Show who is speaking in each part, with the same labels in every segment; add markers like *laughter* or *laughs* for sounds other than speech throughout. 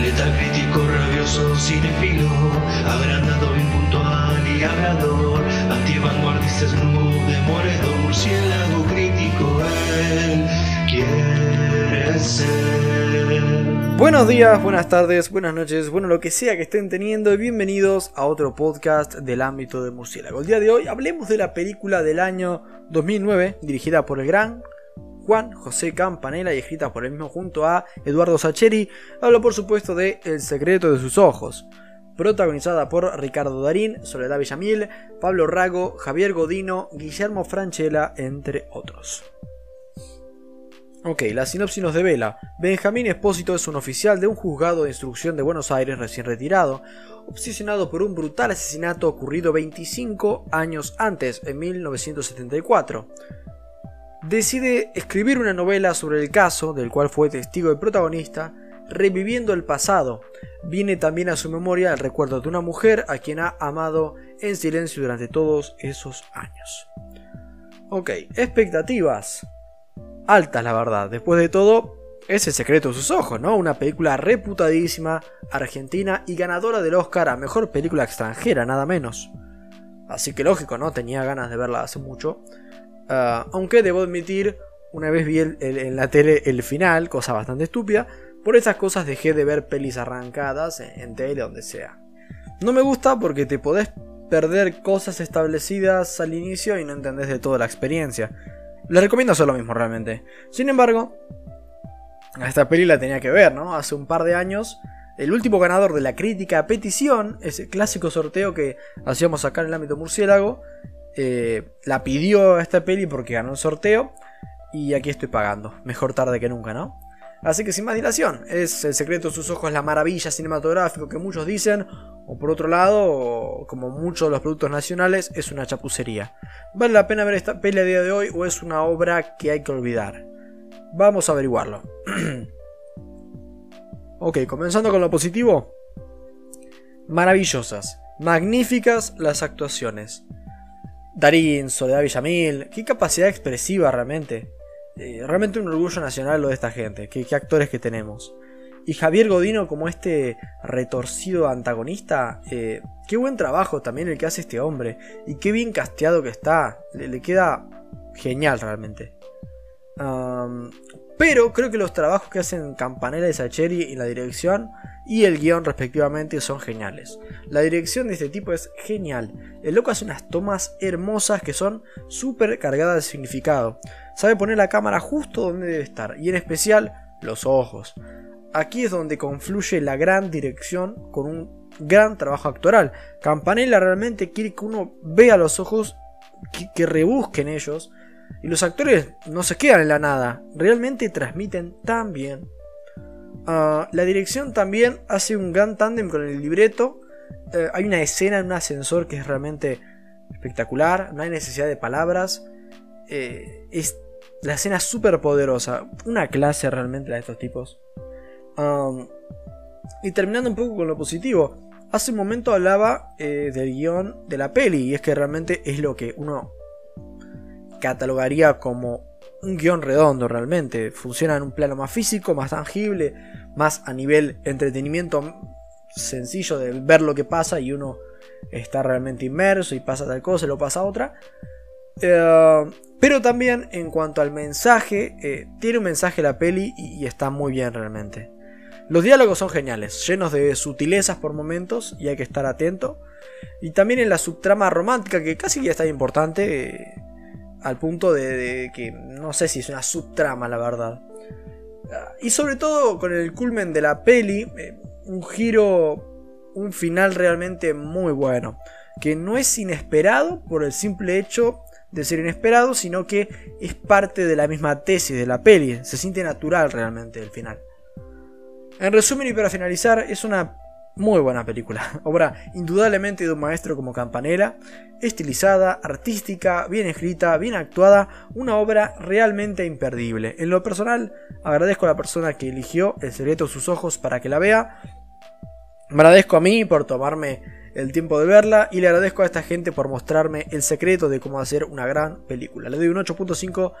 Speaker 1: Letal crítico, rabioso, cinefilo, agrandado, y crítico, él quiere ser.
Speaker 2: Buenos días, buenas tardes, buenas noches, bueno lo que sea que estén teniendo y bienvenidos a otro podcast del ámbito de murciélago. El día de hoy hablemos de la película del año 2009 dirigida por el gran Juan José Campanella y escrita por él mismo junto a Eduardo Sacheri, hablo por supuesto de El secreto de sus ojos, protagonizada por Ricardo Darín, Soledad Villamil, Pablo Rago, Javier Godino, Guillermo Franchella, entre otros. Ok, la sinopsis nos devela. Benjamín Espósito es un oficial de un juzgado de instrucción de Buenos Aires recién retirado, obsesionado por un brutal asesinato ocurrido 25 años antes, en 1974 decide escribir una novela sobre el caso, del cual fue testigo y protagonista, reviviendo el pasado. Viene también a su memoria el recuerdo de una mujer a quien ha amado en silencio durante todos esos años. Ok, expectativas. Altas, la verdad. Después de todo, es el secreto de sus ojos, ¿no? Una película reputadísima, argentina y ganadora del Oscar a Mejor Película Extranjera, nada menos. Así que lógico, ¿no? Tenía ganas de verla hace mucho. Ah, aunque debo admitir, una vez vi en la tele el final, cosa bastante estúpida. Por esas cosas dejé de ver pelis arrancadas en, en tele, donde sea. No me gusta porque te podés perder cosas establecidas al inicio y no entendés de toda la experiencia. Les recomiendo hacer lo mismo realmente. Sin embargo, esta peli la tenía que ver, ¿no? Hace un par de años, el último ganador de la crítica a petición, ese clásico sorteo que hacíamos acá en el ámbito murciélago, eh, la pidió esta peli porque ganó el sorteo. Y aquí estoy pagando. Mejor tarde que nunca, ¿no? Así que sin más dilación, es El secreto de sus ojos, la maravilla cinematográfica que muchos dicen, o por otro lado, como muchos de los productos nacionales, es una chapucería. ¿Vale la pena ver esta peli a día de hoy o es una obra que hay que olvidar? Vamos a averiguarlo. *clears throat* ok, comenzando con lo positivo. Maravillosas, magníficas las actuaciones. Darín, Soledad Villamil, qué capacidad expresiva realmente. Eh, realmente un orgullo nacional lo de esta gente, qué, actores que tenemos. Y Javier Godino como este retorcido antagonista, eh, qué buen trabajo también el que hace este hombre. Y qué bien casteado que está, le, queda genial realmente. pero creo que los trabajos que hacen Campanella y Sacheri en la dirección y el guion respectivamente son geniales. La dirección de este tipo es genial. El loco hace unas tomas hermosas que son súper cargadas de significado. Sabe poner la cámara justo donde debe estar y en especial los ojos. Aquí es donde confluye la gran dirección con un gran trabajo actoral. Campanella realmente quiere que uno vea los ojos, que, que rebusquen ellos. Y los actores no se quedan en la nada, realmente transmiten tan bien. Ah, la dirección también hace un gran tándem con el libreto. Eh, hay una escena en un ascensor que es realmente espectacular. No hay necesidad de palabras. Eh, es, la escena es súper poderosa. Una clase realmente de estos tipos. y terminando un poco con lo positivo. Hace un momento hablaba eh, del guion de la peli. Y es que realmente es lo que uno catalogaría como un guion redondo realmente. Funciona en un plano más físico, más tangible, más a nivel entretenimiento sencillo de ver lo que pasa y uno está realmente inmerso y pasa tal cosa y lo pasa otra. Eh, pero también en cuanto al mensaje, eh, tiene un mensaje la peli y, está muy bien realmente. Los diálogos son geniales, llenos de sutilezas por momentos y hay que estar atento. Y también en la subtrama romántica que casi ya está importante. Eh, al punto de, que no sé si es una subtrama, la verdad. Y sobre todo con el culmen de la peli, eh, un giro, un final realmente muy bueno. Que no es inesperado por el simple hecho de ser inesperado, sino que es parte de la misma tesis de la peli. Se siente natural realmente el final. En resumen y para finalizar, es una muy buena película, *laughs* obra indudablemente de un maestro como Campanella, estilizada, artística, bien escrita, bien actuada, una obra realmente imperdible. En lo personal, agradezco a la persona que eligió El secreto de sus ojos para que la vea, me agradezco a mí por tomarme el tiempo de verla y le agradezco a esta gente por mostrarme el secreto de cómo hacer una gran película. Le doy un 8.5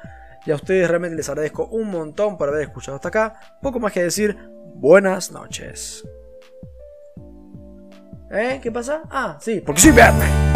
Speaker 2: y a ustedes realmente les agradezco un montón por haber escuchado hasta acá. Poco más que decir, buenas noches. ¿Eh? ¿Qué pasa? Ah, sí, porque soy Batman.